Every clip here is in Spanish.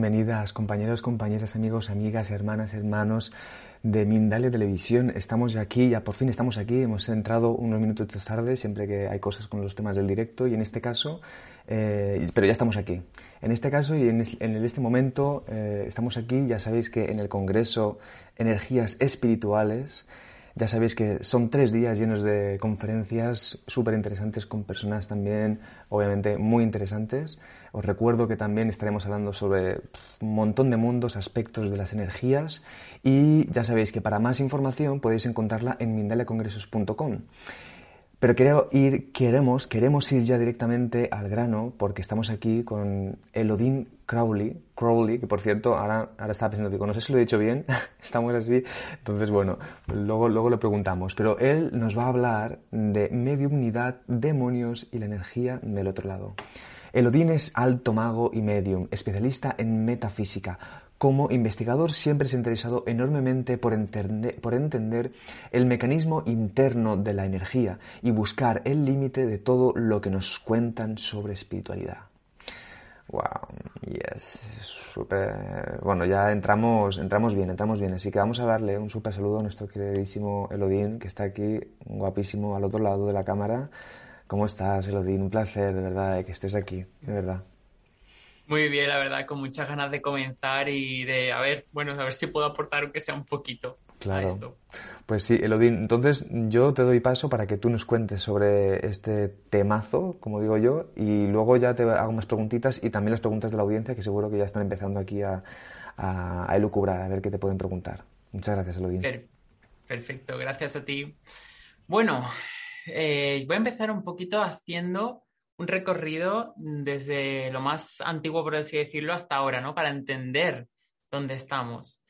Bienvenidas, compañeros, compañeras, amigos, amigas, hermanas, hermanos de Mindalia Televisión. Estamos aquí, ya por fin estamos aquí. Hemos entrado unos minutos tarde, siempre que hay cosas con los temas del directo, y en este caso, eh, pero ya estamos aquí. En este caso y en, este momento eh, estamos aquí, ya sabéis que en el Congreso Energías Espirituales, ya sabéis que son tres días llenos de conferencias súper interesantes con personas también, obviamente, muy interesantes. Os recuerdo que también estaremos hablando sobre un montón de mundos, aspectos de las energías y ya sabéis que para más información podéis encontrarla en mindaliacongresos.com. Pero ir, queremos, queremos ir ya directamente al grano porque estamos aquí con Elodin Crowley, Crowley, que por cierto, ahora, ahora estaba pensando, digo, no sé si lo he dicho bien, estamos así, entonces bueno, luego, luego lo preguntamos. Pero él nos va a hablar de mediumnidad, demonios y la energía del otro lado. Elodin es alto mago y medium, especialista en metafísica como investigador siempre se ha interesado enormemente por, por entender el mecanismo interno de la energía y buscar el límite de todo lo que nos cuentan sobre espiritualidad. Wow, yes, super. Bueno, ya entramos, entramos bien, entramos bien. Así que vamos a darle un super saludo a nuestro queridísimo Elodín, que está aquí, guapísimo, al otro lado de la cámara. ¿Cómo estás, Elodín? Un placer, de verdad, eh, que estés aquí, de verdad. Muy bien, la verdad, con muchas ganas de comenzar y de, a ver, bueno, a ver si puedo aportar aunque sea un poquito a esto. Pues sí, Elodín, entonces yo te doy paso para que tú nos cuentes sobre este temazo, como digo yo, y luego ya te hago más preguntitas y también las preguntas de la audiencia que seguro que ya están empezando aquí a, a, elucubrar, a ver qué te pueden preguntar. Muchas gracias, Elodín. Perfecto, gracias a ti. Bueno, eh, voy a empezar un poquito haciendo un recorrido desde lo más antiguo, por así decirlo, hasta ahora, ¿no? Para entender dónde estamos.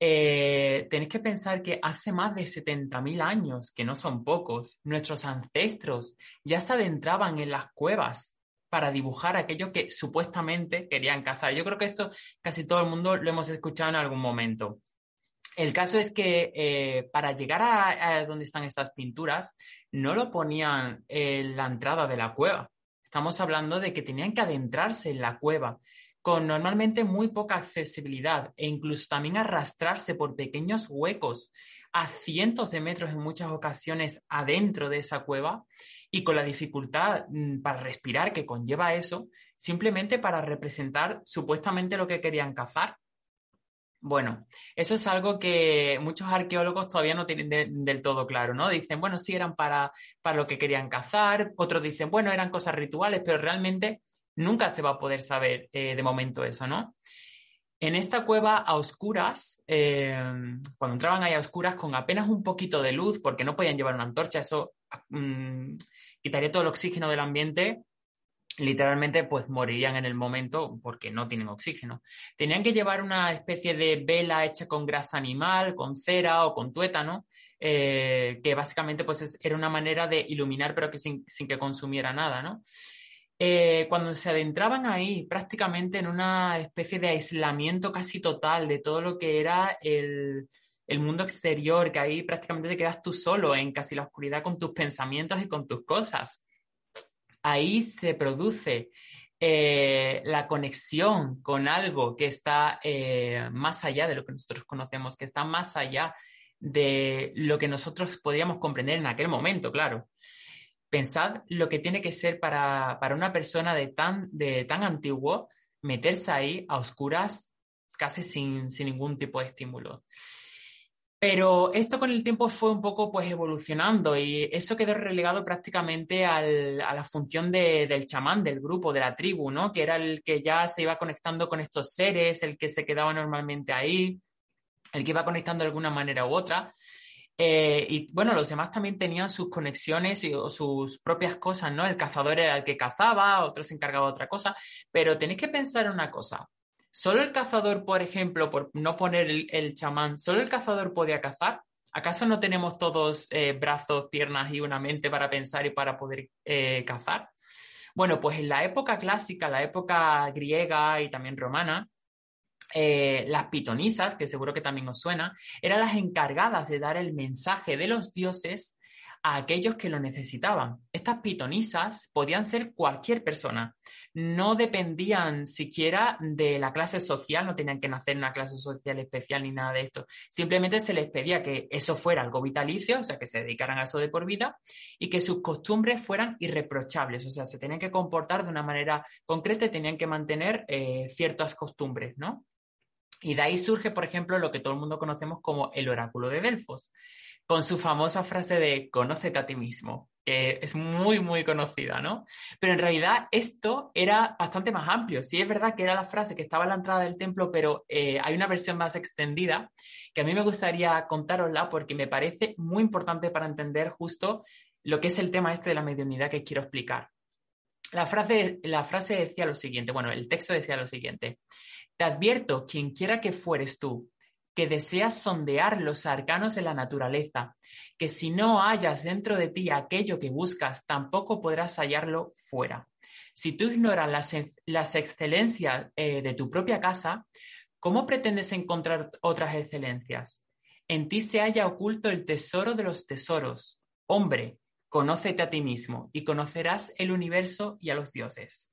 Eh, tenéis que pensar que hace más de 70.000 años, que no son pocos, nuestros ancestros ya se adentraban en las cuevas para dibujar aquello que supuestamente querían cazar. Yo creo que esto casi todo el mundo lo hemos escuchado en algún momento. El caso es que eh, para llegar a, donde están estas pinturas, no lo ponían en la entrada de la cueva, Estamos hablando de que tenían que adentrarse en la cueva con normalmente muy poca accesibilidad e incluso también arrastrarse por pequeños huecos a cientos de metros en muchas ocasiones adentro de esa cueva y con la dificultad mm, para respirar que conlleva eso, simplemente para representar supuestamente lo que querían cazar. Bueno, eso es algo que muchos arqueólogos todavía no tienen del todo claro, ¿no? Dicen, bueno, sí eran para, para lo que querían cazar, otros dicen, bueno, eran cosas rituales, pero realmente nunca se va a poder saber eh, de momento eso, ¿no? En esta cueva a oscuras, eh, cuando entraban ahí a oscuras con apenas un poquito de luz, porque no podían llevar una antorcha, eso mm, quitaría todo el oxígeno del ambiente, literalmente pues morirían en el momento porque no tienen oxígeno. Tenían que llevar una especie de vela hecha con grasa animal, con cera o con tuétano, eh, que básicamente pues era una manera de iluminar pero que sin, que consumiera nada, ¿no? Eh, cuando se adentraban ahí prácticamente en una especie de aislamiento casi total de todo lo que era el, el mundo exterior, que ahí prácticamente te quedas tú solo en casi la oscuridad con tus pensamientos y con tus cosas ahí se produce eh, la conexión con algo que está eh, más allá de lo que nosotros conocemos, que está más allá de lo que nosotros podríamos comprender en aquel momento, claro. Pensad lo que tiene que ser para, una persona de tan, de tan antiguo meterse ahí a oscuras casi sin, sin ningún tipo de estímulo. Pero esto con el tiempo fue un poco pues evolucionando y eso quedó relegado prácticamente a la función del chamán, del grupo, de la tribu, ¿no? Que era el que ya se iba conectando con estos seres, el que se quedaba normalmente ahí, el que iba conectando de alguna manera u otra. Eh, y bueno, los demás también tenían sus conexiones y, o sus propias cosas, ¿no? El cazador era el que cazaba, otro se encargaba de otra cosa, pero tenéis que pensar una cosa. ¿Solo el cazador, por ejemplo, por no poner el, chamán, solo el cazador podía cazar? ¿Acaso no tenemos todos eh, brazos, piernas y una mente para pensar y para poder eh, cazar? Bueno, pues en la época clásica, la época griega y también romana, eh, las pitonisas, que seguro que también os suena, eran las encargadas de dar el mensaje de los dioses a aquellos que lo necesitaban. Estas pitonisas podían ser cualquier persona, no dependían siquiera de la clase social, no tenían que nacer en una clase social especial ni nada de esto. Simplemente se les pedía que eso fuera algo vitalicio, o sea, que se dedicaran a eso de por vida y que sus costumbres fueran irreprochables, o sea, se tenían que comportar de una manera concreta y tenían que mantener eh, ciertas costumbres, ¿no? Y de ahí surge, por ejemplo, lo que todo el mundo conocemos como el oráculo de Delfos, con su famosa frase de conócete a ti mismo, que es muy, muy conocida, ¿no? Pero en realidad esto era bastante más amplio. Sí es verdad que era la frase que estaba en la entrada del templo, pero eh, hay una versión más extendida que a mí me gustaría contárosla porque me parece muy importante para entender justo lo que es el tema este de la mediunidad que quiero explicar. La frase, la frase decía lo siguiente, bueno, el texto decía lo siguiente. Te advierto, quien quiera que fueres tú, que deseas sondear los arcanos de la naturaleza, que si no hallas dentro de ti aquello que buscas, tampoco podrás hallarlo fuera. Si tú ignoras las, excelencias eh, de tu propia casa, ¿cómo pretendes encontrar otras excelencias? En ti se halla oculto el tesoro de los tesoros. Hombre, conócete a ti mismo y conocerás el universo y a los dioses.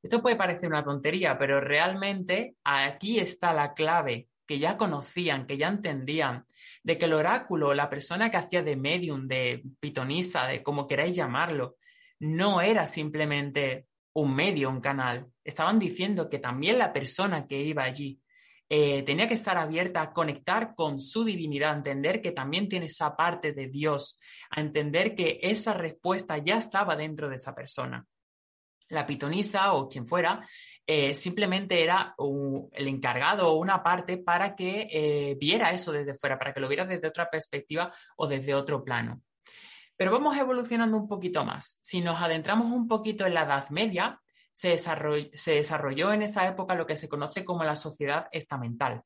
Esto puede parecer una tontería, pero realmente aquí está la clave que ya conocían, que ya entendían, de que el oráculo, la persona que hacía de medium, de pitonisa, de como queráis llamarlo, no era simplemente un medio, un canal. Estaban diciendo que también la persona que iba allí eh, tenía que estar abierta a conectar con su divinidad, a entender que también tiene esa parte de Dios, a entender que esa respuesta ya estaba dentro de esa persona la pitonisa o quien fuera, eh, simplemente era el encargado o una parte para que eh, viera eso desde fuera, para que lo viera desde otra perspectiva o desde otro plano. Pero vamos evolucionando un poquito más. Si nos adentramos un poquito en la Edad Media, se desarrolló, en esa época lo que se conoce como la sociedad estamental,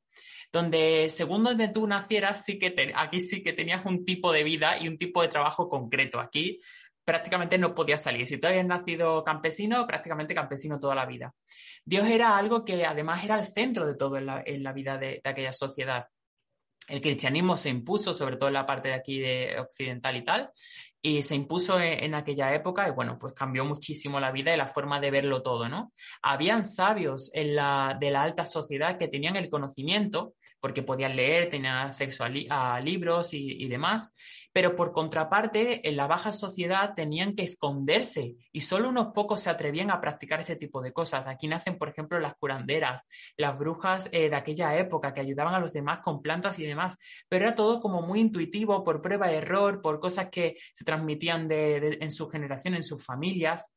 donde según donde tú nacieras, sí que aquí sí que tenías un tipo de vida y un tipo de trabajo concreto. Aquí prácticamente no podía salir. Si tú habías nacido campesino, prácticamente campesino toda la vida. Dios era algo que además era el centro de todo en la, vida de, aquella sociedad. El cristianismo se impuso, sobre todo en la parte de aquí de occidental y tal, y se impuso en, aquella época y bueno, pues cambió muchísimo la vida y la forma de verlo todo, ¿no? Habían sabios en la, de la alta sociedad que tenían el conocimiento, porque podían leer, tenían acceso a, libros y, y, demás, pero por contraparte, en la baja sociedad tenían que esconderse y solo unos pocos se atrevían a practicar este tipo de cosas. Aquí nacen, por ejemplo, las curanderas, las brujas eh, de aquella época que ayudaban a los demás con plantas y demás, pero era todo como muy intuitivo, por prueba y error, por cosas que se transmitían en su generación, en sus familias.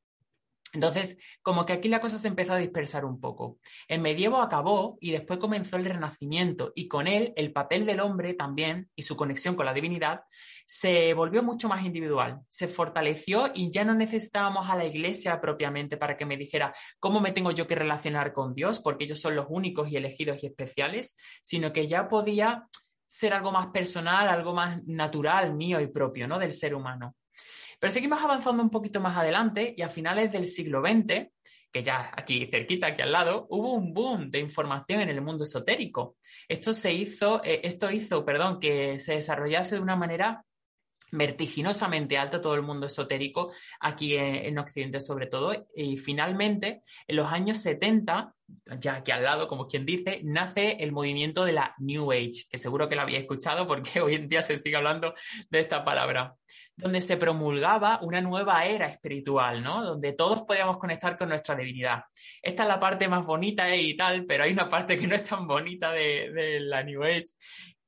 Entonces, como que aquí la cosa se empezó a dispersar un poco. El medievo acabó y después comenzó el renacimiento y con él el papel del hombre también y su conexión con la divinidad se volvió mucho más individual, se fortaleció y ya no necesitábamos a la iglesia propiamente para que me dijera cómo me tengo yo que relacionar con Dios, porque ellos son los únicos y elegidos y especiales, sino que ya podía ser algo más personal, algo más natural, mío y propio, ¿no? Del ser humano. Pero seguimos avanzando un poquito más adelante y a finales del siglo XX, que ya aquí cerquita, aquí al lado, hubo un boom de información en el mundo esotérico. Esto se hizo, eh, esto hizo, perdón, que se desarrollase de una manera vertiginosamente alta todo el mundo esotérico aquí en, Occidente sobre todo y finalmente en los años 70 ya aquí al lado como quien dice nace el movimiento de la New Age que seguro que lo había escuchado porque hoy en día se sigue hablando de esta palabra donde se promulgaba una nueva era espiritual, ¿no? Donde todos podíamos conectar con nuestra divinidad. Esta es la parte más bonita y tal, pero hay una parte que no es tan bonita de, la New Age,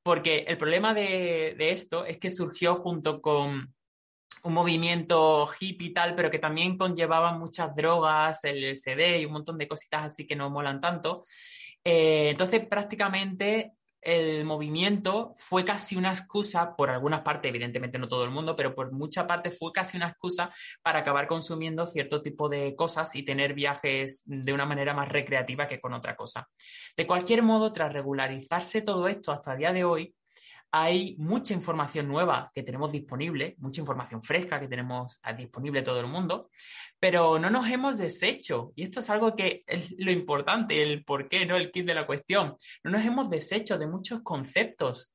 porque el problema de, esto es que surgió junto con un movimiento hippie y tal, pero que también conllevaba muchas drogas, el LSD y un montón de cositas así que no molan tanto. Eh, entonces, prácticamente el movimiento fue casi una excusa, por algunas partes, evidentemente no todo el mundo, pero por mucha parte fue casi una excusa para acabar consumiendo cierto tipo de cosas y tener viajes de una manera más recreativa que con otra cosa. De cualquier modo, tras regularizarse todo esto hasta el día de hoy, hay mucha información nueva que tenemos disponible, mucha información fresca que tenemos disponible todo el mundo, pero no nos hemos deshecho. Y esto es algo que es lo importante, el por qué, ¿no? El kit de la cuestión. No nos hemos deshecho de muchos conceptos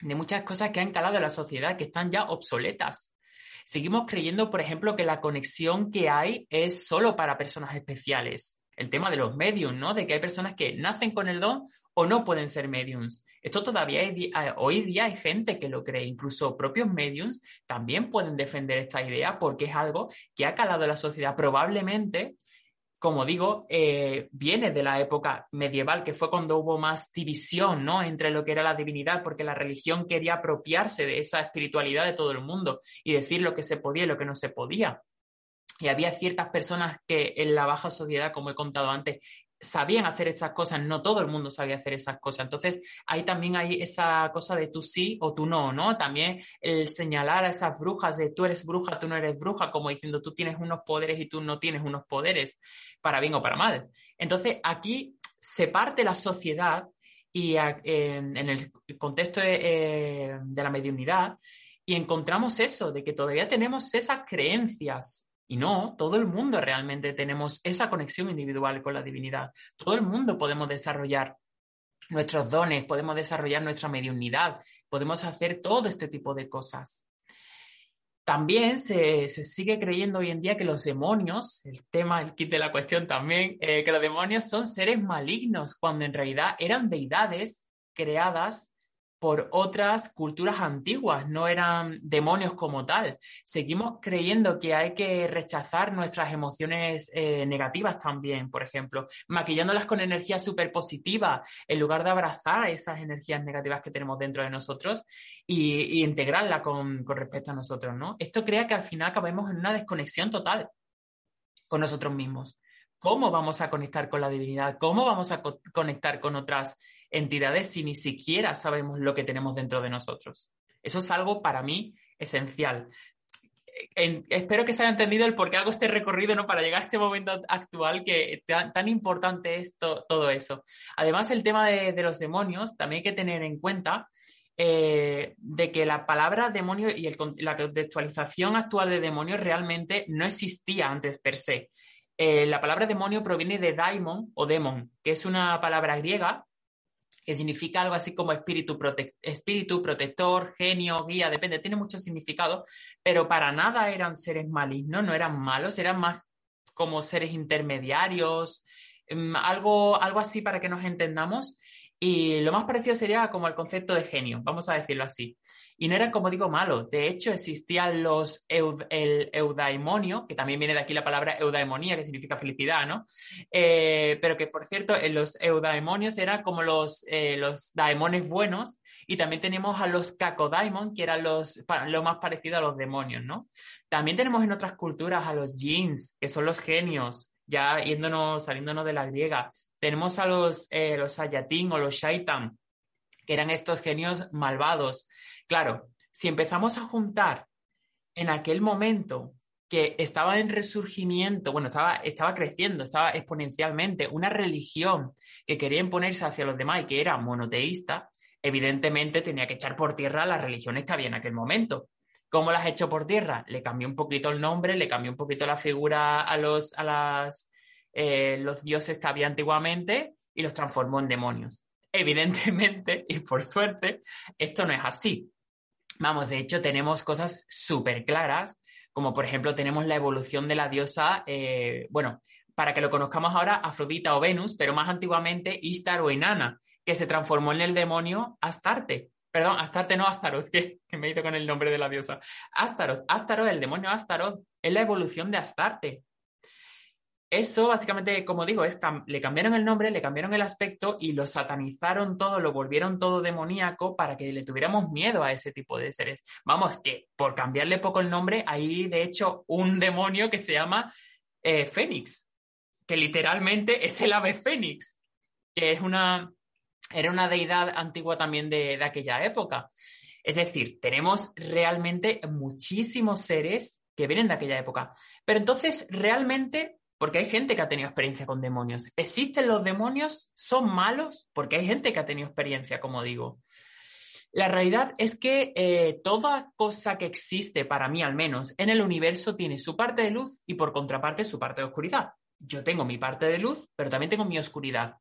de muchas cosas que han calado en la sociedad, que están ya obsoletas. Seguimos creyendo, por ejemplo, que la conexión que hay es solo para personas especiales. El tema de los mediums, ¿no? De que hay personas que nacen con el don o no pueden ser mediums. Esto todavía hay, hoy día hay gente que lo cree, incluso propios mediums también pueden defender esta idea porque es algo que ha calado en la sociedad. Probablemente como digo, eh, viene de la época medieval, que fue cuando hubo más división ¿no? entre lo que era la divinidad, porque la religión quería apropiarse de esa espiritualidad de todo el mundo y decir lo que se podía y lo que no se podía. Y había ciertas personas que en la baja sociedad, como he contado antes, sabían hacer esas cosas, no todo el mundo sabía hacer esas cosas. Entonces, ahí también hay esa cosa de tú sí o tú no, ¿no? También el señalar a esas brujas de tú eres bruja, tú no eres bruja, como diciendo tú tienes unos poderes y tú no tienes unos poderes, para bien o para mal. Entonces, aquí se parte la sociedad y en, el contexto de, de la mediunidad y encontramos eso, de que todavía tenemos esas creencias y no, todo el mundo realmente tenemos esa conexión individual con la divinidad. Todo el mundo podemos desarrollar nuestros dones, podemos desarrollar nuestra mediunidad, podemos hacer todo este tipo de cosas. También se, sigue creyendo hoy en día que los demonios, el tema, el kit de la cuestión también, eh, que los demonios son seres malignos, cuando en realidad eran deidades creadas por otras culturas antiguas, no eran demonios como tal. Seguimos creyendo que hay que rechazar nuestras emociones eh, negativas también, por ejemplo, maquillándolas con energía súper positiva, en lugar de abrazar esas energías negativas que tenemos dentro de nosotros y, integrarla con, con, respecto a nosotros, ¿no? Esto crea que al final acabemos en una desconexión total con nosotros mismos. ¿Cómo vamos a conectar con la divinidad? ¿Cómo vamos a conectar con otras entidades si ni siquiera sabemos lo que tenemos dentro de nosotros? Eso es algo para mí esencial. espero que se haya entendido el por qué hago este recorrido ¿no? para llegar a este momento actual que tan, importante es todo eso. Además, el tema de, los demonios, también hay que tener en cuenta eh, de que la palabra demonio y la contextualización actual de demonio realmente no existía antes per se. Eh, la palabra demonio proviene de daimon o demon, que es una palabra griega que significa algo así como espíritu, espíritu protector, genio, guía, depende, tiene mucho significado, pero para nada eran seres malignos, no eran malos, eran más como seres intermediarios, em, algo, algo así para que nos entendamos. Y lo más parecido sería como el concepto de genio, vamos a decirlo así. Y no eran, como digo, malos. De hecho, existían los el eudaimonio, que también viene de aquí la palabra eudaimonía, que significa felicidad, ¿no? Eh, pero que, por cierto, en los eudaimonios eran como los, eh, los daemones buenos. Y también tenemos a los cacodaimon, que eran los, lo más parecido a los demonios, ¿no? También tenemos en otras culturas a los jeans, que son los genios, ya yéndonos, saliéndonos de la griega. Tenemos a los, eh, los Ayatín o los Shaitan, que eran estos genios malvados. Claro, si empezamos a juntar en aquel momento que estaba en resurgimiento, bueno, estaba, estaba creciendo, estaba exponencialmente, una religión que quería imponerse hacia los demás y que era monoteísta, evidentemente tenía que echar por tierra las religiones que había en aquel momento. ¿Cómo las echó por tierra? Le cambió un poquito el nombre, le cambió un poquito la figura a los, a las, eh, los dioses que había antiguamente y los transformó en demonios. Evidentemente, y por suerte, esto no es así. Vamos, de hecho, tenemos cosas súper claras, como por ejemplo tenemos la evolución de la diosa, eh, bueno, para que lo conozcamos ahora, Afrodita o Venus, pero más antiguamente Istar o Inanna, que se transformó en el demonio Astarte. Perdón, Astarte no Astaroth, que, que me he ido con el nombre de la diosa. Astaroth, Astaroth, el demonio Astaroth, es la evolución de Astarte. Eso básicamente, como digo, es le cambiaron el nombre, le cambiaron el aspecto y lo satanizaron todo, lo volvieron todo demoníaco para que le tuviéramos miedo a ese tipo de seres. Vamos, que por cambiarle poco el nombre, hay de hecho un demonio que se llama eh, Fénix, que literalmente es el ave Fénix, que es una, era una deidad antigua también de, de aquella época. Es decir, tenemos realmente muchísimos seres que vienen de aquella época. Pero entonces, realmente porque hay gente que ha tenido experiencia con demonios. ¿Existen los demonios? ¿Son malos? Porque hay gente que ha tenido experiencia, como digo. La realidad es que eh, toda cosa que existe, para mí al menos, en el universo tiene su parte de luz y por contraparte su parte de oscuridad. Yo tengo mi parte de luz, pero también tengo mi oscuridad.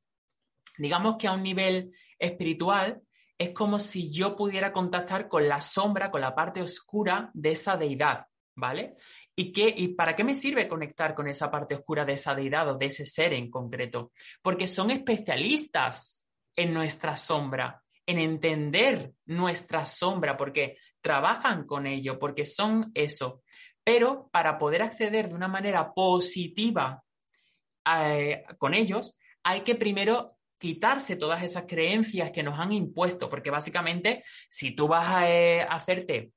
Digamos que a un nivel espiritual, es como si yo pudiera contactar con la sombra, con la parte oscura de esa deidad, ¿vale? ¿Y, qué, ¿Y para qué me sirve conectar con esa parte oscura de esa deidad o de ese ser en concreto? Porque son especialistas en nuestra sombra, en entender nuestra sombra, porque trabajan con ello, porque son eso. Pero para poder acceder de una manera positiva eh, con ellos, hay que primero quitarse todas esas creencias que nos han impuesto, porque básicamente si tú vas a eh, hacerte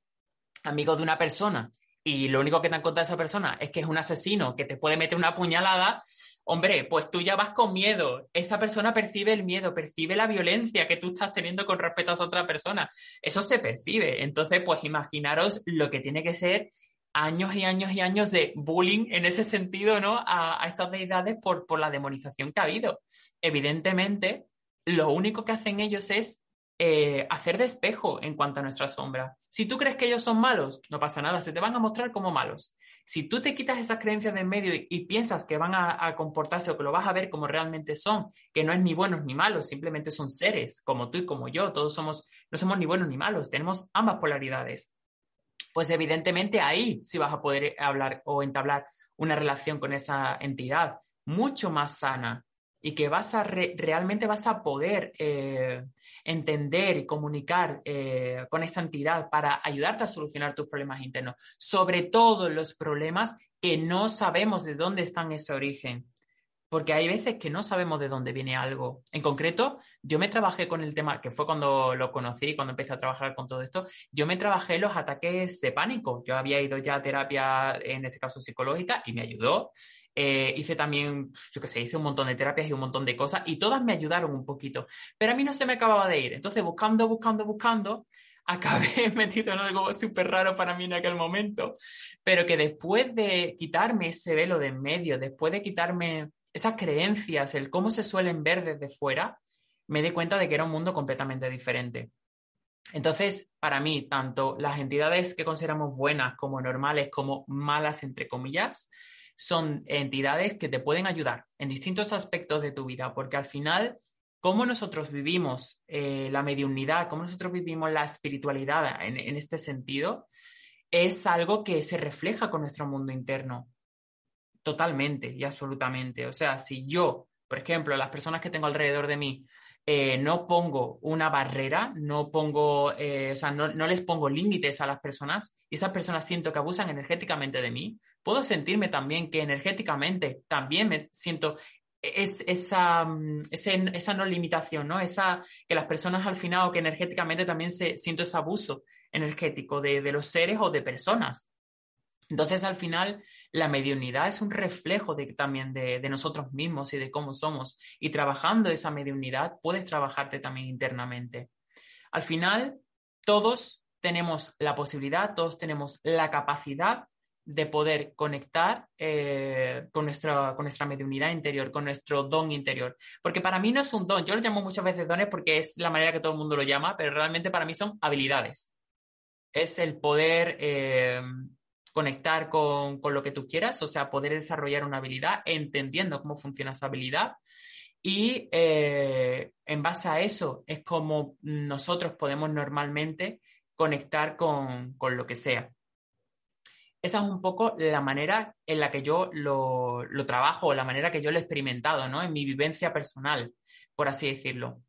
amigo de una persona y lo único que te han contado esa persona es que es un asesino que te puede meter una puñalada, hombre, pues tú ya vas con miedo. Esa persona percibe el miedo, percibe la violencia que tú estás teniendo con respecto a esa otra persona. Eso se percibe. Entonces, pues imaginaros lo que tiene que ser años y años y años de bullying en ese sentido, ¿no? A, estas deidades por, por la demonización que ha habido. Evidentemente, lo único que hacen ellos es eh, hacer despejo en cuanto a nuestra sombra. Si tú crees que ellos son malos, no pasa nada, se te van a mostrar como malos. Si tú te quitas esas creencias de en medio y, piensas que van a, a, comportarse o que lo vas a ver como realmente son, que no es ni buenos ni malos, simplemente son seres como tú y como yo, todos somos, no somos ni buenos ni malos, tenemos ambas polaridades pues evidentemente ahí sí vas a poder hablar o entablar una relación con esa entidad mucho más sana y que vas a realmente vas a poder eh, entender y comunicar eh, con esta entidad para ayudarte a solucionar tus problemas internos, sobre todo los problemas que no sabemos de dónde están ese origen porque hay veces que no sabemos de dónde viene algo. En concreto, yo me trabajé con el tema, que fue cuando lo conocí, cuando empecé a trabajar con todo esto, yo me trabajé los ataques de pánico. Yo había ido ya a terapia, en este caso psicológica, y me ayudó. Eh, hice también, yo qué sé, hice un montón de terapias y un montón de cosas, y todas me ayudaron un poquito. Pero a mí no se me acababa de ir. Entonces, buscando, buscando, buscando, acabé metido en algo súper raro para mí en aquel momento, pero que después de quitarme ese velo de en medio, después de quitarme esas creencias, el cómo se suelen ver desde fuera, me di cuenta de que era un mundo completamente diferente. Entonces, para mí, tanto las entidades que consideramos buenas como normales, como malas, entre comillas, son entidades que te pueden ayudar en distintos aspectos de tu vida, porque al final, cómo nosotros vivimos eh, la mediunidad, cómo nosotros vivimos la espiritualidad en este sentido, es algo que se refleja con nuestro mundo interno. Totalmente y absolutamente. O sea, si yo, por ejemplo, las personas que tengo alrededor de mí, eh, no pongo una barrera, no pongo, eh, o sea, no, les pongo límites a las personas y esas personas siento que abusan energéticamente de mí, puedo sentirme también que energéticamente también me siento es, esa, mm, esa no limitación, ¿no? Esa que las personas al final o que energéticamente también se, siento ese abuso energético de, de los seres o de personas. Entonces, al final, la mediunidad es un reflejo de, también de, nosotros mismos y de cómo somos. Y trabajando esa mediunidad, puedes trabajarte también internamente. Al final, todos tenemos la posibilidad, todos tenemos la capacidad de poder conectar eh, con, nuestra, con nuestra mediunidad interior, con nuestro don interior. Porque para mí no es un don, yo lo llamo muchas veces dones porque es la manera que todo el mundo lo llama, pero realmente para mí son habilidades. Es el poder eh, conectar con, lo que tú quieras, o sea, poder desarrollar una habilidad entendiendo cómo funciona esa habilidad. Y eh, en base a eso es como nosotros podemos normalmente conectar con, lo que sea. Esa es un poco la manera en la que yo lo, lo trabajo, la manera que yo lo he experimentado, ¿no? En mi vivencia personal, por así decirlo.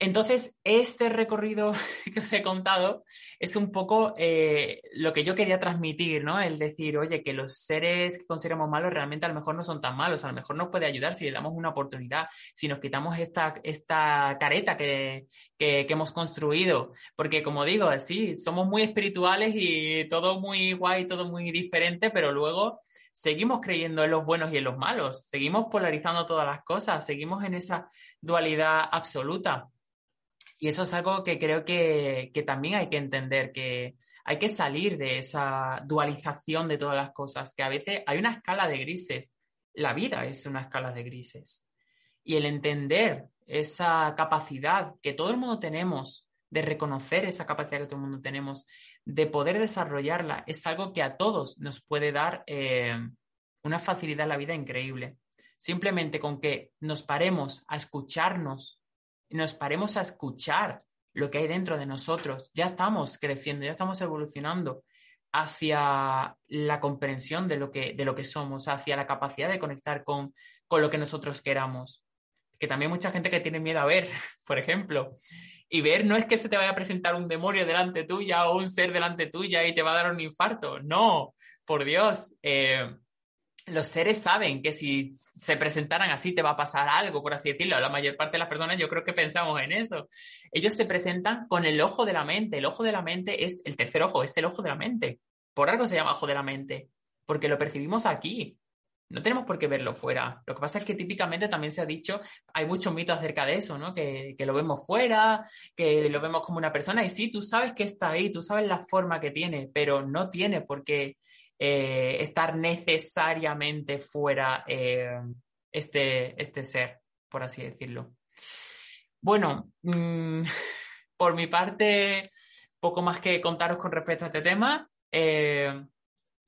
Entonces, este recorrido que os he contado es un poco eh, lo que yo quería transmitir, ¿no? El decir, oye, que los seres que consideramos malos realmente a lo mejor no son tan malos, a lo mejor nos puede ayudar si le damos una oportunidad, si nos quitamos esta, esta careta que, que, hemos construido. Porque, como digo, sí, somos muy espirituales y todo muy guay, todo muy diferente, pero luego seguimos creyendo en los buenos y en los malos, seguimos polarizando todas las cosas, seguimos en esa dualidad absoluta. Y eso es algo que creo que, también hay que entender, que hay que salir de esa dualización de todas las cosas, que a veces hay una escala de grises. La vida es una escala de grises. Y el entender esa capacidad que todo el mundo tenemos de reconocer esa capacidad que todo el mundo tenemos, de poder desarrollarla, es algo que a todos nos puede dar eh, una facilidad en la vida increíble. Simplemente con que nos paremos a escucharnos nos paremos a escuchar lo que hay dentro de nosotros. Ya estamos creciendo, ya estamos evolucionando hacia la comprensión de lo que, de lo que somos, hacia la capacidad de conectar con, con lo que nosotros queramos. Que también mucha gente que tiene miedo a ver, por ejemplo. Y ver no es que se te vaya a presentar un demonio delante tuya o un ser delante tuya y te va a dar un infarto. No, por Dios. Eh, los seres saben que si se presentaran así te va a pasar algo, por así decirlo. La mayor parte de las personas yo creo que pensamos en eso. Ellos se presentan con el ojo de la mente. El ojo de la mente es el tercer ojo, es el ojo de la mente. Por algo se llama ojo de la mente, porque lo percibimos aquí. No tenemos por qué verlo fuera. Lo que pasa es que típicamente también se ha dicho, hay muchos mitos acerca de eso, ¿no? Que, lo vemos fuera, que lo vemos como una persona y sí, tú sabes que está ahí, tú sabes la forma que tiene, pero no tiene por qué eh, estar necesariamente fuera eh, este, este ser, por así decirlo. Bueno, mm, por mi parte, poco más que contaros con respecto a este tema. Eh,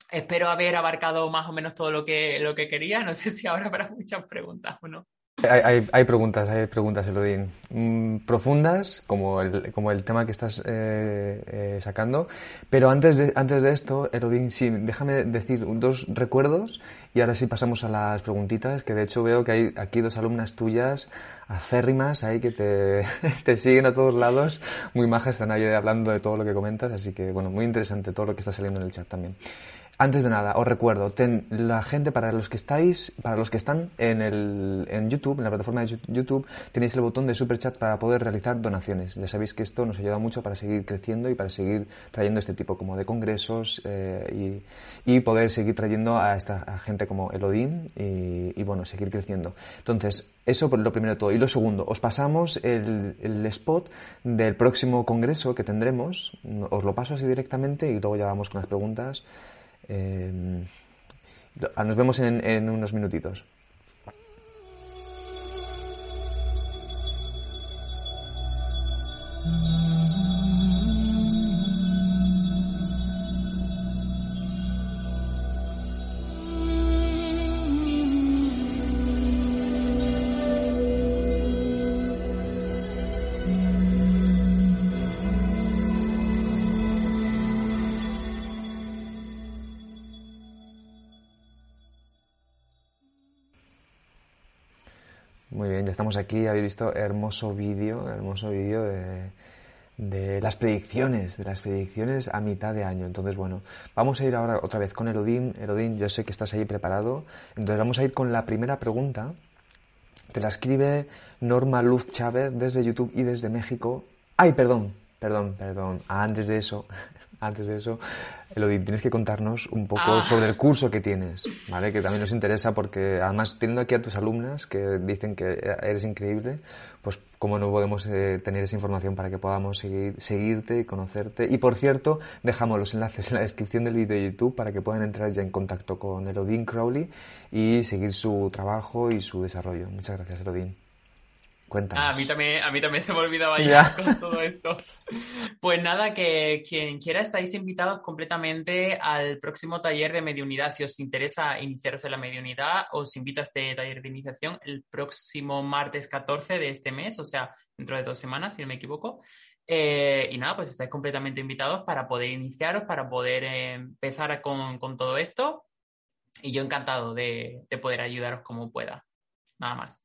espero haber abarcado más o menos todo lo que, lo que quería. No sé si ahora habrá muchas preguntas o no. Hay, hay, preguntas, hay preguntas, Elodín. Mm, profundas, como el, como el tema que estás eh, eh, sacando. Pero antes de, antes de esto, Elodín, sí, déjame decir dos recuerdos y ahora sí pasamos a las preguntitas, que de hecho veo que hay aquí dos alumnas tuyas acérrimas ahí que te, te siguen a todos lados. Muy majas, están ahí hablando de todo lo que comentas, así que bueno, muy interesante todo lo que está saliendo en el chat también. Antes de nada, os recuerdo, ten, la gente, para los que estáis, para los que están en, el, en YouTube, en la plataforma de YouTube, tenéis el botón de super chat para poder realizar donaciones. Ya sabéis que esto nos ayuda mucho para seguir creciendo y para seguir trayendo este tipo como de congresos eh, y, poder seguir trayendo a esta gente como Elodín y, y, bueno, seguir creciendo. Entonces, eso por lo primero de todo. Y lo segundo, os pasamos el, el spot del próximo congreso que tendremos. Os lo paso así directamente y luego ya vamos con las preguntas. Eh, nos vemos en unos minutitos. Aquí, habéis visto hermoso vídeo, hermoso vídeo de, las predicciones, de las predicciones a mitad de año. Entonces, bueno, vamos a ir ahora otra vez con Elodín. Elodín, yo sé que estás ahí preparado. Entonces vamos a ir con la primera pregunta. Te la escribe Norma Luz Chávez desde YouTube y desde México. Ay, perdón, perdón, perdón. Antes de eso, antes de eso, Elodie, tienes que contarnos un poco ah. sobre el curso que tienes, ¿vale? Que también nos interesa porque además teniendo aquí a tus alumnas que dicen que eres increíble, pues cómo no podemos eh, tener esa información para que podamos seguir, seguirte y conocerte. Y por cierto, dejamos los enlaces en la descripción del vídeo de YouTube para que puedan entrar ya en contacto con Elodine Crowley y seguir su trabajo y su desarrollo. Muchas gracias, Ah, a mí también, a mí también se me olvidaba ya con todo esto. Pues nada, que quien quiera estáis invitados completamente al próximo taller de mediunidad. Si os interesa iniciaros en la mediunidad, os invito a este taller de iniciación el próximo martes 14 de este mes, o sea, dentro de dos semanas, si no me equivoco. Eh, y nada, pues estáis completamente invitados para poder iniciaros, para poder empezar con, con, todo esto. Y yo encantado de, de poder ayudaros como pueda. Nada más.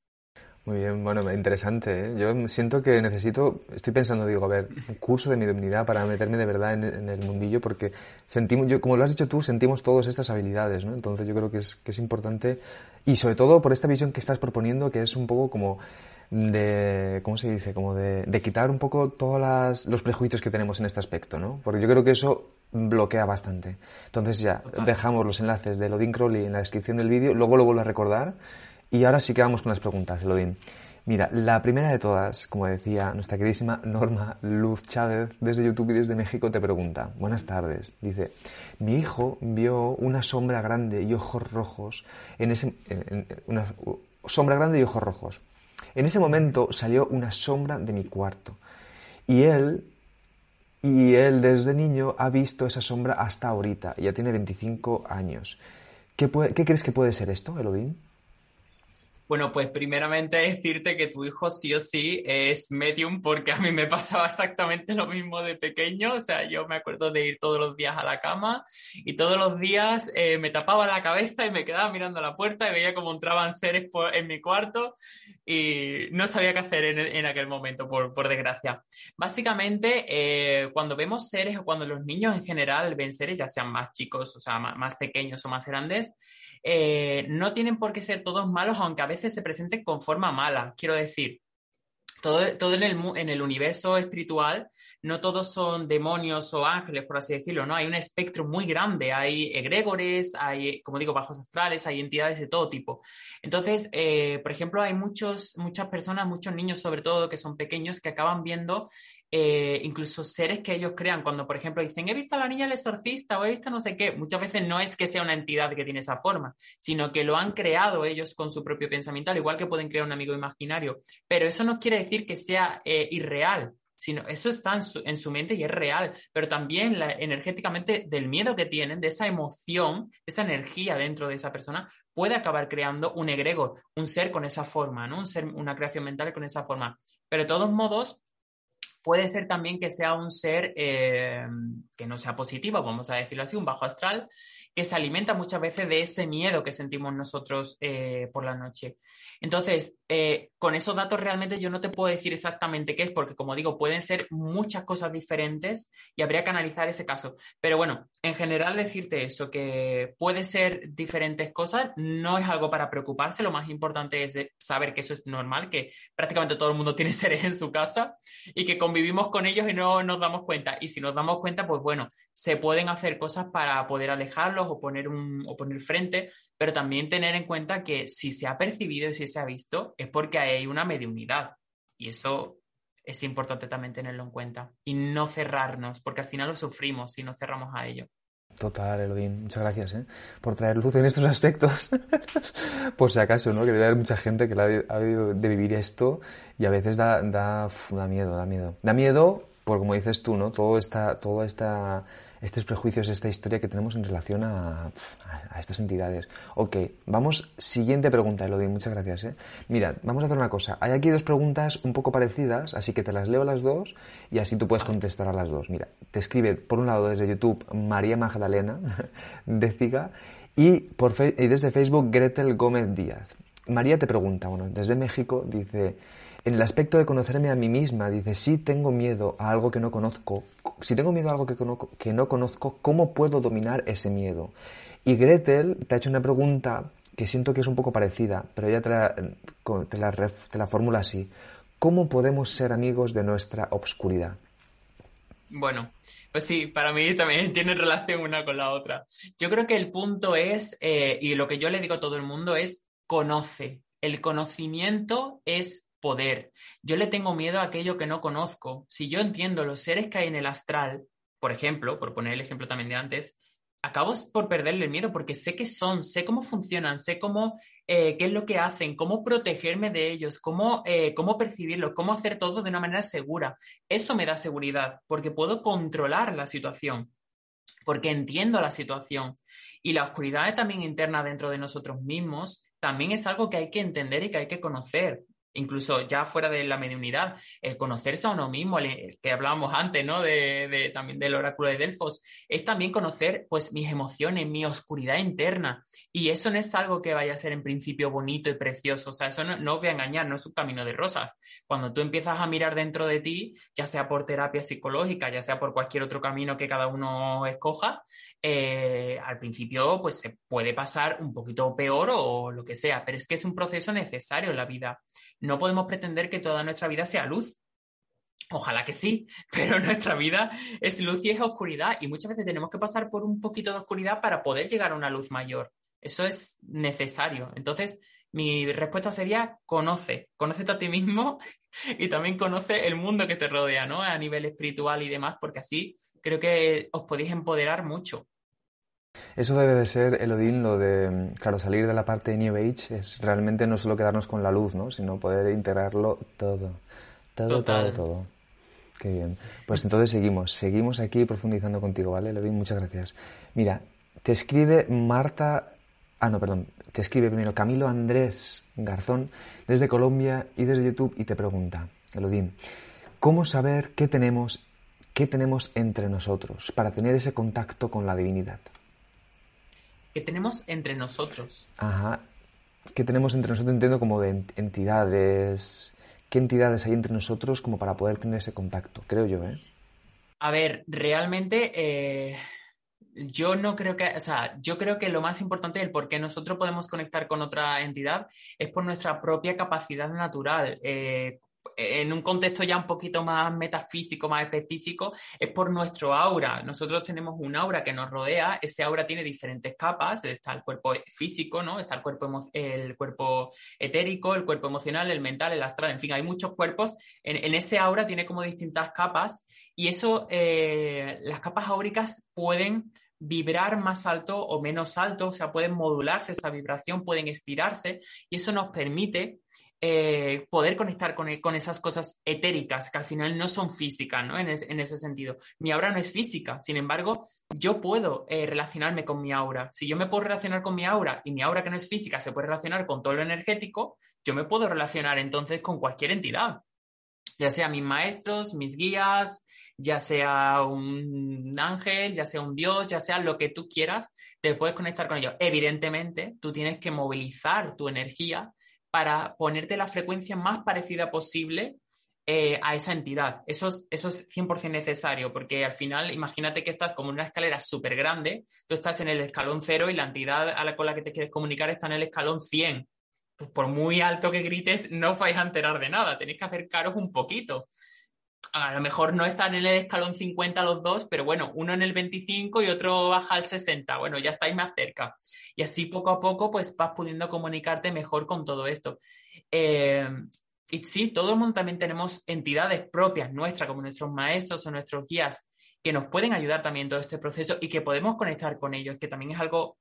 Muy bien, bueno, interesante. ¿eh? Yo siento que necesito, estoy pensando, digo, a ver, un curso de mediunidad para meterme de verdad en, el mundillo, porque sentimos, yo, como lo has dicho tú, sentimos todas estas habilidades, ¿no? Entonces yo creo que es, que es importante, y sobre todo por esta visión que estás proponiendo, que es un poco como de, ¿cómo se dice? Como de, de quitar un poco todos los prejuicios que tenemos en este aspecto, ¿no? Porque yo creo que eso bloquea bastante. Entonces ya, dejamos los enlaces de Lodin Crowley en la descripción del vídeo, luego lo vuelvo a recordar y ahora sí que vamos con las preguntas, Elodín. Mira, la primera de todas, como decía nuestra queridísima Norma Luz Chávez desde YouTube y desde México, te pregunta, buenas tardes, dice, mi hijo vio una sombra grande y ojos rojos, en ese, sombra grande y ojos rojos. En ese momento salió una sombra de mi cuarto y él, y él desde niño ha visto esa sombra hasta ahorita, ya tiene 25 años. ¿Qué, ¿qué crees que puede ser esto, Elodín? Bueno, pues primeramente decirte que tu hijo sí o sí es medium porque a mí me pasaba exactamente lo mismo de pequeño. O sea, yo me acuerdo de ir todos los días a la cama y todos los días eh, me tapaba la cabeza y me quedaba mirando a la puerta y veía cómo entraban seres en mi cuarto y no sabía qué hacer en, aquel momento, por, desgracia. Básicamente, eh, cuando vemos seres o cuando los niños en general ven seres, ya sean más chicos, o sea, más pequeños o más grandes, eh, no tienen por qué ser todos malos, aunque a veces se presenten con forma mala. Quiero decir, todo, todo en, el, en, el, universo espiritual, no todos son demonios o ángeles, por así decirlo, ¿no? Hay un espectro muy grande, hay egregores, hay, como digo, bajos astrales, hay entidades de todo tipo. Entonces, eh, por ejemplo, hay muchos, muchas personas, muchos niños sobre todo, que son pequeños, que acaban viendo eh, incluso seres que ellos crean, cuando por ejemplo dicen, he visto a la niña el exorcista o he visto no sé qué, muchas veces no es que sea una entidad que tiene esa forma, sino que lo han creado ellos con su propio pensamiento, al igual que pueden crear un amigo imaginario, pero eso no quiere decir que sea eh, irreal, sino eso está en su, mente y es real, pero también energéticamente del miedo que tienen, de esa emoción, esa energía dentro de esa persona, puede acabar creando un egregor, un ser con esa forma, ¿no? Un ser, una creación mental con esa forma. Pero de todos modos, Puede ser también que sea un ser eh, que no sea positivo, vamos a decirlo así, un bajo astral, que se alimenta muchas veces de ese miedo que sentimos nosotros eh, por la noche. Entonces, eh, con esos datos realmente yo no te puedo decir exactamente qué es, porque como digo, pueden ser muchas cosas diferentes y habría que analizar ese caso. Pero bueno, en general decirte eso, que puede ser diferentes cosas, no es algo para preocuparse, lo más importante es saber que eso es normal, que prácticamente todo el mundo tiene seres en su casa y que convivimos con ellos y no nos damos cuenta. Y si nos damos cuenta, pues bueno, se pueden hacer cosas para poder alejarlos o poner, un, o poner frente, pero también tener en cuenta que si se ha percibido y si se ha visto es porque hay una mediunidad y eso es importante también tenerlo en cuenta y no cerrarnos, porque al final lo sufrimos si no cerramos a ello. Total, Elodín, muchas gracias ¿eh? por traer luz en estos aspectos. por si acaso, ¿no? Que debe haber mucha gente que la ha habido de vivir esto y a veces da, da, da miedo, da miedo. Da miedo, por como dices tú, ¿no? Todo esta, toda esta estos prejuicios, esta historia que tenemos en relación a, estas entidades. Ok, vamos, siguiente pregunta, Elodie, muchas gracias. ¿eh? Mira, vamos a hacer una cosa. Hay aquí dos preguntas un poco parecidas, así que te las leo las dos y así tú puedes contestar a las dos. Mira, te escribe por un lado desde YouTube María Magdalena de Ciga y, por y desde Facebook Gretel Gómez Díaz. María te pregunta, bueno, desde México dice en el aspecto de conocerme a mí misma, dice, si tengo miedo a algo que no conozco, si tengo miedo a algo que, que no conozco, ¿cómo puedo dominar ese miedo? Y Gretel te ha hecho una pregunta que siento que es un poco parecida, pero ella te la, te la, formula así. ¿Cómo podemos ser amigos de nuestra obscuridad? Bueno, pues sí, para mí también tiene relación una con la otra. Yo creo que el punto es, eh, y lo que yo le digo a todo el mundo es, conoce. El conocimiento es poder. Yo le tengo miedo a aquello que no conozco. Si yo entiendo los seres que hay en el astral, por ejemplo, por poner el ejemplo también de antes, acabo por perderle el miedo porque sé qué son, sé cómo funcionan, sé cómo, eh, qué es lo que hacen, cómo protegerme de ellos, cómo, eh, cómo percibirlo, cómo hacer todo de una manera segura. Eso me da seguridad porque puedo controlar la situación, porque entiendo la situación. Y la oscuridad también interna dentro de nosotros mismos también es algo que hay que entender y que hay que conocer incluso ya fuera de la mediunidad, el conocerse a uno mismo, el, que hablábamos antes, ¿no? De, también del oráculo de Delfos, es también conocer, pues, mis emociones, mi oscuridad interna. Y eso no es algo que vaya a ser en principio bonito y precioso, o sea, eso no, os voy a engañar, no es un camino de rosas. Cuando tú empiezas a mirar dentro de ti, ya sea por terapia psicológica, ya sea por cualquier otro camino que cada uno escoja, eh, al principio, pues, se puede pasar un poquito peor o lo que sea, pero es que es un proceso necesario en la vida no podemos pretender que toda nuestra vida sea luz. Ojalá que sí, pero nuestra vida es luz y es oscuridad y muchas veces tenemos que pasar por un poquito de oscuridad para poder llegar a una luz mayor. Eso es necesario. Entonces, mi respuesta sería conoce, conócete a ti mismo y también conoce el mundo que te rodea, ¿no? A nivel espiritual y demás, porque así creo que os podéis empoderar mucho. Eso debe de ser, Elodín, lo de, claro, salir de la parte de New Age es realmente no solo quedarnos con la luz, ¿no? Sino poder integrarlo todo. Todo, todo, todo. Qué bien. Pues entonces seguimos, seguimos aquí profundizando contigo, ¿vale, Elodín? Muchas gracias. Mira, te escribe Marta, ah, no, perdón, te escribe primero Camilo Andrés Garzón desde Colombia y desde YouTube y te pregunta, Elodín, ¿cómo saber qué tenemos, qué tenemos entre nosotros para tener ese contacto con la divinidad? ¿Qué tenemos entre nosotros? Ajá. ¿Qué tenemos entre nosotros? Entiendo como de entidades. ¿Qué entidades hay entre nosotros como para poder tener ese contacto? Creo yo, ¿eh? A ver, realmente eh, yo no creo que, o sea, yo creo que lo más importante del por qué nosotros podemos conectar con otra entidad es por nuestra propia capacidad natural. Eh, en un contexto ya un poquito más metafísico, más específico, es por nuestro aura. Nosotros tenemos un aura que nos rodea, ese aura tiene diferentes capas, está el cuerpo físico, ¿no? Está el cuerpo, el cuerpo etérico, el cuerpo emocional, el mental, el astral, en fin, hay muchos cuerpos. En, ese aura tiene como distintas capas y eso, eh, las capas áuricas pueden vibrar más alto o menos alto, o sea, pueden modularse esa vibración, pueden estirarse y eso nos permite eh, poder conectar con, con, esas cosas etéricas que al final no son físicas, ¿no? En, en, ese sentido. Mi aura no es física, sin embargo, yo puedo eh, relacionarme con mi aura. Si yo me puedo relacionar con mi aura y mi aura que no es física se puede relacionar con todo lo energético, yo me puedo relacionar entonces con cualquier entidad, ya sea mis maestros, mis guías, ya sea un ángel, ya sea un dios, ya sea lo que tú quieras, te puedes conectar con ellos. Evidentemente, tú tienes que movilizar tu energía para ponerte la frecuencia más parecida posible eh, a esa entidad. Eso es, eso es 100% necesario, porque al final, imagínate que estás como en una escalera súper grande, tú estás en el escalón cero y la entidad a la, con la que te quieres comunicar está en el escalón 100. Pues por muy alto que grites, no vais a enterar de nada, tenéis que acercaros un poquito. A lo mejor no están en el escalón 50 los dos, pero bueno, uno en el 25 y otro baja al 60. Bueno, ya estáis más cerca. Y así poco a poco pues vas pudiendo comunicarte mejor con todo esto. Eh, y sí, todo el mundo también tenemos entidades propias nuestras, como nuestros maestros o nuestros guías, que nos pueden ayudar también en todo este proceso y que podemos conectar con ellos, que también es algo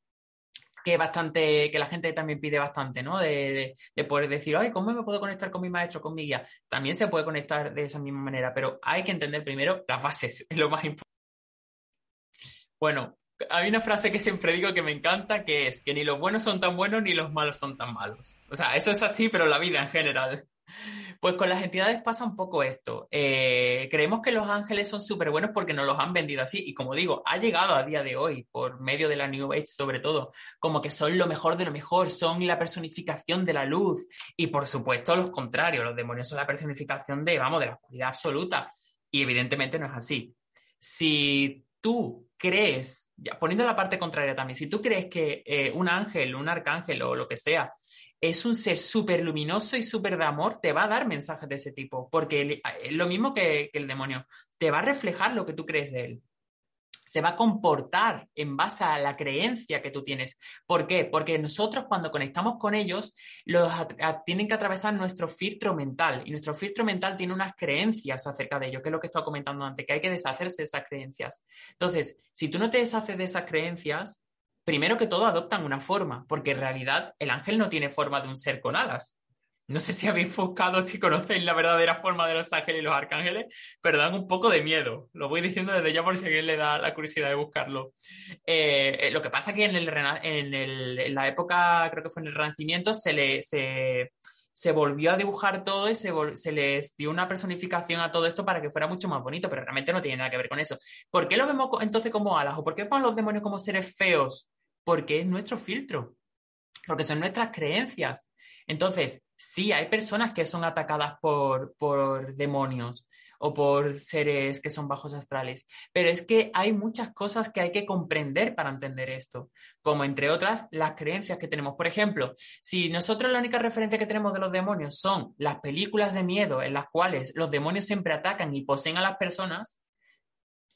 que bastante, que la gente también pide bastante, ¿no? De, de, poder decir, ay, ¿cómo me puedo conectar con mi maestro, con mi guía? También se puede conectar de esa misma manera, pero hay que entender primero las bases, es lo más importante. Bueno, hay una frase que siempre digo que me encanta, que es que ni los buenos son tan buenos ni los malos son tan malos. O sea, eso es así, pero la vida en general. Pues con las entidades pasa un poco esto. Eh, creemos que los ángeles son súper buenos porque nos los han vendido así. Y como digo, ha llegado a día de hoy, por medio de la New Age sobre todo, como que son lo mejor de lo mejor, son la personificación de la luz. Y por supuesto, los contrarios, los demonios son la personificación de, vamos, de la oscuridad absoluta. Y evidentemente no es así. Si tú crees, ya, poniendo la parte contraria también, si tú crees que eh, un ángel, un arcángel o lo que sea, es un ser súper luminoso y súper de amor, te va a dar mensajes de ese tipo, porque es lo mismo que, que el demonio, te va a reflejar lo que tú crees de él se va a comportar en base a la creencia que tú tienes. ¿Por qué? Porque nosotros cuando conectamos con ellos, los tienen que atravesar nuestro filtro mental y nuestro filtro mental tiene unas creencias acerca de ello, que es lo que estaba comentando antes, que hay que deshacerse de esas creencias. Entonces, si tú no te deshaces de esas creencias, primero que todo adoptan una forma, porque en realidad el ángel no tiene forma de un ser con alas. No sé si habéis buscado, si conocéis la verdadera forma de los ángeles y los arcángeles, pero dan un poco de miedo. Lo voy diciendo desde ya por si alguien le da la curiosidad de buscarlo. Eh, eh, lo que pasa que en, el, en, el, en, la época, creo que fue en el Renacimiento, se, le, se, se volvió a dibujar todo y se, se, les dio una personificación a todo esto para que fuera mucho más bonito, pero realmente no tiene nada que ver con eso. ¿Por qué lo vemos entonces como alas? ¿O por qué vemos los demonios como seres feos? Porque es nuestro filtro, porque son nuestras creencias. Entonces, sí, hay personas que son atacadas por, por demonios o por seres que son bajos astrales, pero es que hay muchas cosas que hay que comprender para entender esto, como entre otras las creencias que tenemos. Por ejemplo, si nosotros la única referencia que tenemos de los demonios son las películas de miedo en las cuales los demonios siempre atacan y poseen a las personas,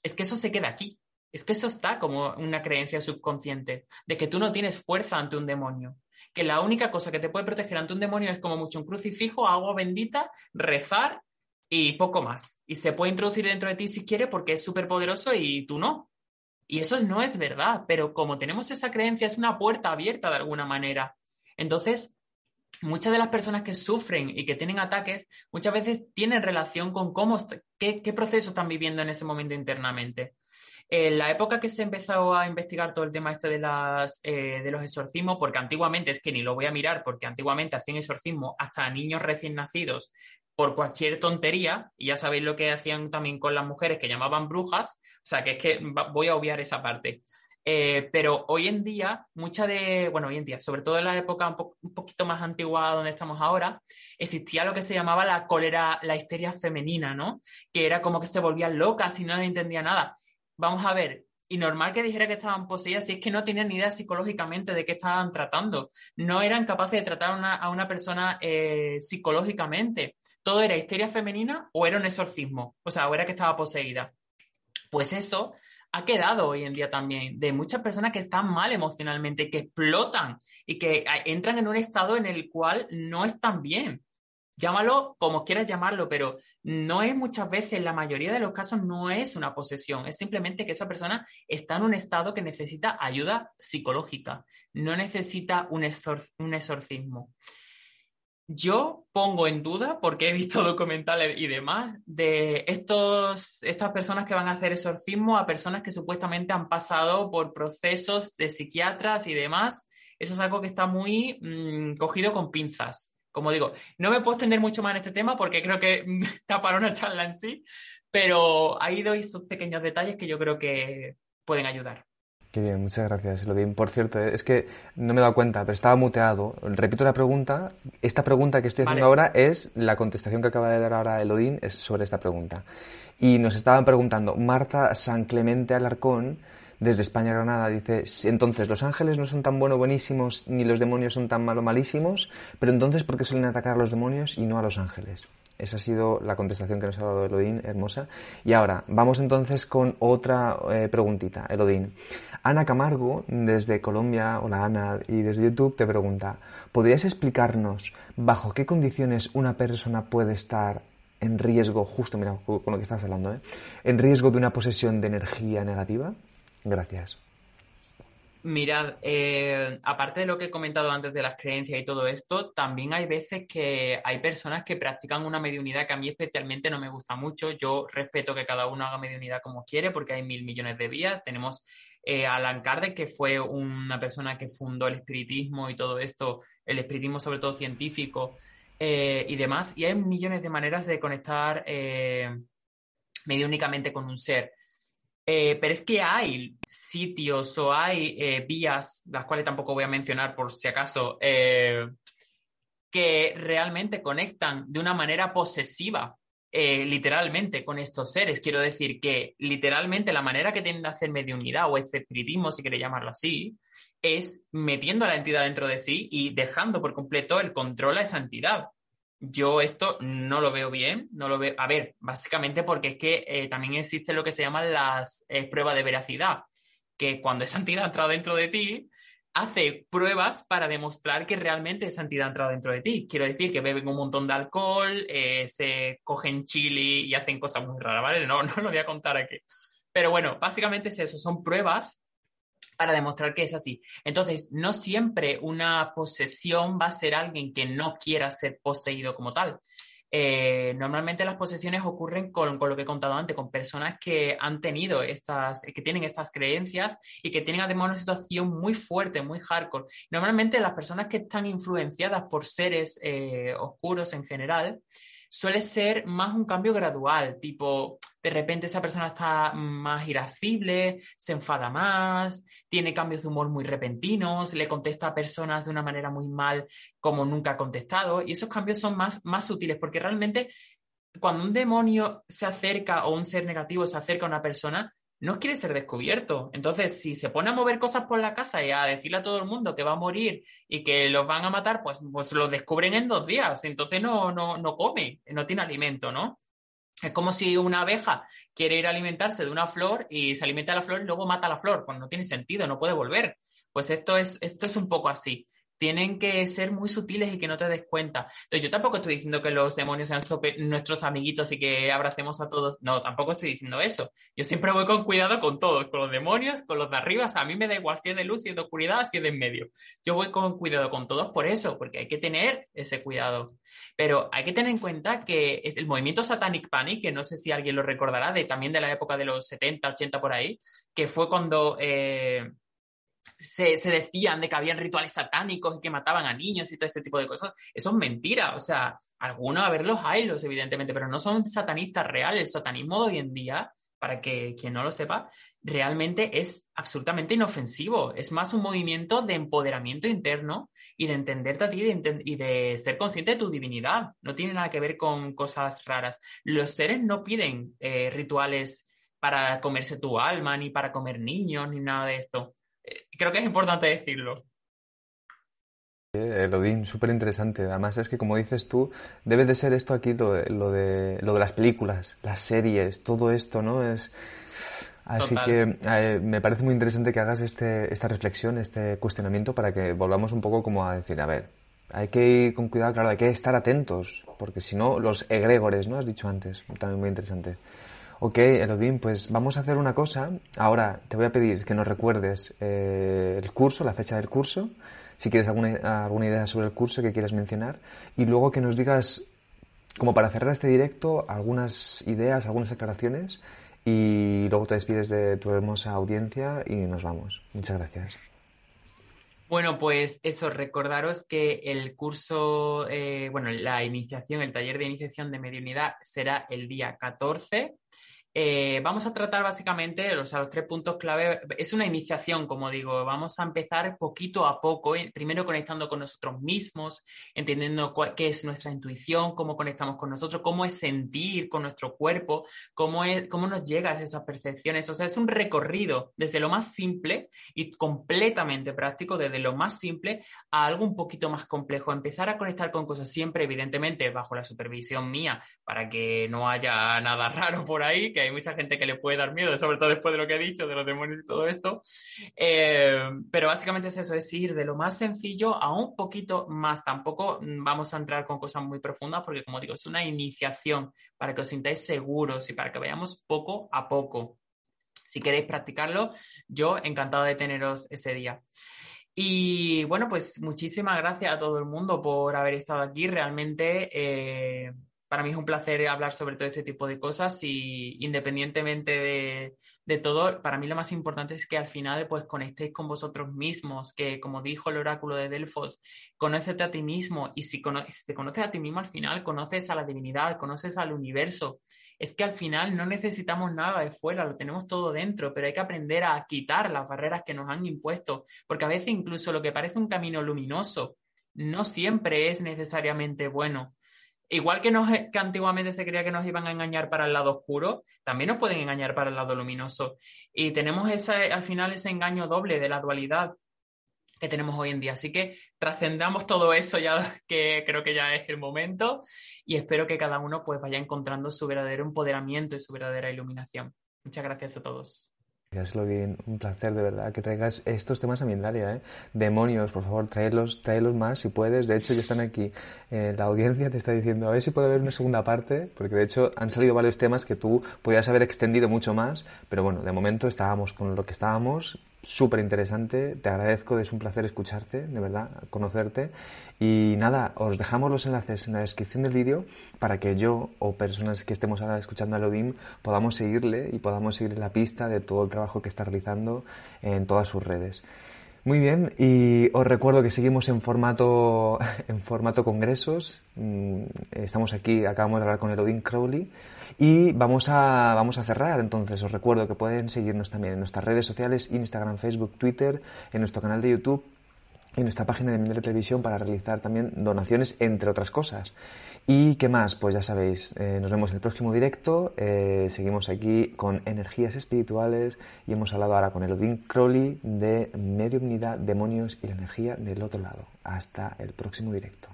es que eso se queda aquí. Es que eso está como una creencia subconsciente de que tú no tienes fuerza ante un demonio que la única cosa que te puede proteger ante un demonio es como mucho un crucifijo, agua bendita, rezar y poco más. Y se puede introducir dentro de ti si quiere porque es súper poderoso y tú no. Y eso no es verdad, pero como tenemos esa creencia es una puerta abierta de alguna manera. Entonces, muchas de las personas que sufren y que tienen ataques muchas veces tienen relación con cómo, qué, qué proceso están viviendo en ese momento internamente. En la época que se empezó a investigar todo el tema este de, las, eh, de los exorcismos, porque antiguamente es que ni lo voy a mirar, porque antiguamente hacían exorcismo hasta niños recién nacidos por cualquier tontería, y ya sabéis lo que hacían también con las mujeres que llamaban brujas, o sea que es que voy a obviar esa parte. Eh, pero hoy en día, mucha de, bueno, hoy en día, sobre todo en la época un, poquito más antigua donde estamos ahora, existía lo que se llamaba la cólera, la histeria femenina, ¿no? Que era como que se volvían locas y no entendía nada. Vamos a ver, y normal que dijera que estaban poseídas si es que no tenían ni idea psicológicamente de qué estaban tratando. No eran capaces de tratar a una persona eh, psicológicamente. Todo era histeria femenina o era un exorcismo, o sea, o era que estaba poseída. Pues eso ha quedado hoy en día también de muchas personas que están mal emocionalmente, que explotan y que entran en un estado en el cual no están bien. Llámalo como quieras llamarlo, pero no es muchas veces, la mayoría de los casos no es una posesión, es simplemente que esa persona está en un estado que necesita ayuda psicológica, no necesita un, un exorcismo. Yo pongo en duda, porque he visto documentales y demás, de estos, estas personas que van a hacer exorcismo a personas que supuestamente han pasado por procesos de psiquiatras y demás. Eso es algo que está muy mm, cogido con pinzas. Como digo, no me puedo extender mucho más en este tema porque creo que está para una charla en sí, pero ahí doy esos pequeños detalles que yo creo que pueden ayudar. Qué bien, muchas gracias, Elodín. Por cierto, es que no me he dado cuenta, pero estaba muteado. Repito la pregunta. Esta pregunta que estoy haciendo ahora es la contestación que acaba de dar ahora Elodín es sobre esta pregunta. Y nos estaban preguntando, Marta San Clemente Alarcón, desde España Granada, dice, entonces los ángeles no son tan buenos buenísimos ni los demonios son tan malo malísimos, pero entonces ¿por qué suelen atacar a los demonios y no a los ángeles? Esa ha sido la contestación que nos ha dado Elodín, hermosa. Y ahora, vamos entonces con otra eh, preguntita, Elodín. Ana Camargo, desde Colombia, hola Ana, y desde YouTube te pregunta, ¿podrías explicarnos bajo qué condiciones una persona puede estar en riesgo, justo mira con lo que estás hablando, ¿eh? en riesgo de una posesión de energía negativa? Gracias. Mirad, eh, aparte de lo que he comentado antes de las creencias y todo esto, también hay veces que hay personas que practican una mediunidad que a mí especialmente no me gusta mucho. Yo respeto que cada uno haga mediunidad como quiere porque hay mil millones de vías. Tenemos eh, Alan Kardec, que fue una persona que fundó el espiritismo y todo esto, el espiritismo sobre todo científico eh, y demás. Y hay millones de maneras de conectar eh, únicamente con un ser. Eh, pero es que hay sitios o hay vías, las cuales tampoco voy a mencionar por si acaso, que realmente conectan de una manera posesiva eh, literalmente con estos seres. Quiero decir que literalmente la manera que tienen de hacer mediunidad o espiritismo, si quiere llamarlo así, es metiendo a la entidad dentro de sí y dejando por completo el control a esa entidad. Yo esto no lo veo bien, no lo veo. A ver, básicamente porque es que eh, también existe lo que se llaman las pruebas de veracidad, que cuando esa entidad entra dentro de ti, hace pruebas para demostrar que realmente esa entidad ha dentro de ti. Quiero decir que beben un montón de alcohol, eh, se cogen chili y hacen cosas muy raras, ¿vale? No, no lo voy a contar aquí. Pero bueno, básicamente es eso, son pruebas para demostrar que es así. Entonces, no siempre una posesión va a ser alguien que no quiera ser poseído como tal. Eh, normalmente las posesiones ocurren con, lo que he contado antes, con personas que han tenido estas, que tienen estas creencias y que tienen además una situación muy fuerte, muy hardcore. Normalmente las personas que están influenciadas por seres eh, oscuros en general, suele ser más un cambio gradual, tipo, de repente esa persona está más irascible, se enfada más, tiene cambios de humor muy repentinos, le contesta a personas de una manera muy mal como nunca ha contestado, y esos cambios son más, más sutiles, porque realmente cuando un demonio se acerca o un ser negativo se acerca a una persona, no quiere ser descubierto. Entonces, si se pone a mover cosas por la casa y a decirle a todo el mundo que va a morir y que los van a matar, pues, pues lo descubren en dos días. Entonces no, no, no come, no tiene alimento, ¿no? Es como si una abeja quiere ir a alimentarse de una flor y se alimenta la flor y luego mata la flor. Pues no tiene sentido, no puede volver. Pues esto es, esto es un poco así. Tienen que ser muy sutiles y que no te des cuenta. Entonces, yo tampoco estoy diciendo que los demonios sean nuestros amiguitos y que abracemos a todos. No, tampoco estoy diciendo eso. Yo siempre voy con cuidado con todos, con los demonios, con los de arriba. O sea, a mí me da igual si es de luz, si es de oscuridad, si es de en medio. Yo voy con cuidado con todos por eso, porque hay que tener ese cuidado. Pero hay que tener en cuenta que el movimiento Satanic Panic, que no sé si alguien lo recordará, de, también de la época de los 70, 80 por ahí, que fue cuando... Eh, se, decían de que habían rituales satánicos y que mataban a niños y todo este tipo de cosas. Eso es mentira. O sea, algunos, a ver, los haylos, evidentemente, pero no son satanistas reales. El satanismo de hoy en día, para que quien no lo sepa, realmente es absolutamente inofensivo. Es más un movimiento de empoderamiento interno y de entenderte a ti y de, ser consciente de tu divinidad. No tiene nada que ver con cosas raras. Los seres no piden eh, rituales para comerse tu alma, ni para comer niños, ni nada de esto creo que es importante decirlo. Eh, Odín, súper interesante. Además es que, como dices tú, debe de ser esto aquí lo de, lo de, lo de las películas, las series, todo esto, ¿no? Es... Así que eh, me parece muy interesante que hagas este, esta reflexión, este cuestionamiento, para que volvamos un poco como a decir, a ver, hay que ir con cuidado, claro, hay que estar atentos, porque si no, los egregores, ¿no? Has dicho antes, también muy interesante. Ok, Elodín, pues vamos a hacer una cosa. Ahora te voy a pedir que nos recuerdes eh, el curso, la fecha del curso, si quieres alguna, alguna idea sobre el curso que quieras mencionar, y luego que nos digas, como para cerrar este directo, algunas ideas, algunas aclaraciones, y luego te despides de tu hermosa audiencia y nos vamos. Muchas gracias. Bueno, pues eso, recordaros que el curso, eh, bueno, la iniciación, el taller de iniciación de mediunidad será el día 14 eh, vamos a tratar básicamente los tres puntos clave. Es una iniciación, como digo. Vamos a empezar poquito a poco, eh, primero conectando con nosotros mismos, entendiendo qué es nuestra intuición, cómo conectamos con nosotros, cómo es sentir con nuestro cuerpo, cómo, es, cómo nos llegan esas percepciones. O sea, es un recorrido desde lo más simple y completamente práctico, desde lo más simple a algo un poquito más complejo. Empezar a conectar con cosas siempre, evidentemente, bajo la supervisión mía, para que no haya nada raro por ahí hay mucha gente que le puede dar miedo, sobre todo después de lo que he dicho, de los demonios y todo esto. Eh, pero básicamente es eso, es ir de lo más sencillo a un poquito más. Tampoco vamos a entrar con cosas muy profundas porque, como digo, es una iniciación para que os sintáis seguros y para que vayamos poco a poco. Si queréis practicarlo, yo encantado de teneros ese día. Y bueno, pues muchísimas gracias a todo el mundo por haber estado aquí. Realmente eh, para mí es un placer hablar sobre todo este tipo de cosas y independientemente de, todo, para mí lo más importante es que al final pues conectéis con vosotros mismos, que como dijo el oráculo de Delfos, conócete a ti mismo y si, te conoces a ti mismo al final, conoces a la divinidad, conoces al universo. Es que al final no necesitamos nada de fuera, lo tenemos todo dentro, pero hay que aprender a quitar las barreras que nos han impuesto, porque a veces incluso lo que parece un camino luminoso no siempre es necesariamente bueno igual que, antiguamente se creía que nos iban a engañar para el lado oscuro, también nos pueden engañar para el lado luminoso. Y tenemos ese, al final ese engaño doble de la dualidad que tenemos hoy en día. Así que trascendamos todo eso ya que creo que ya es el momento y espero que cada uno pues vaya encontrando su verdadero empoderamiento y su verdadera iluminación. Muchas gracias a todos. Gracias, bien, Un placer, de verdad, que traigas estos temas a Mindalia, ¿eh? Demonios, por favor, tráelos, tráelos más si puedes. De hecho, ya están aquí. Eh, la audiencia te está diciendo, a ver si puede haber una segunda parte, porque de hecho han salido varios temas que tú podías haber extendido mucho más, pero bueno, de momento estábamos con lo que estábamos súper interesante. Te agradezco, es un placer escucharte, de verdad, conocerte. Y nada, os dejamos los enlaces en la descripción del vídeo para que yo o personas que estemos ahora escuchando a Lodim podamos seguirle y podamos seguir la pista de todo el trabajo que está realizando en todas sus redes. Muy bien, y os recuerdo que seguimos en formato, en formato congresos. Mm, estamos aquí, acabamos de hablar con Elodin Crowley. Y vamos a, vamos a cerrar, entonces os recuerdo que pueden seguirnos también en nuestras redes sociales, Instagram, Facebook, Twitter, en nuestro canal de YouTube en nuestra página de Mindere Televisión para realizar también donaciones, entre otras cosas. ¿Y qué más? Pues ya sabéis, eh, nos vemos en el próximo directo. Eh, seguimos aquí con energías espirituales y hemos hablado ahora con Elodin Crowley de mediumnidad, demonios y la energía del otro lado. Hasta el próximo directo.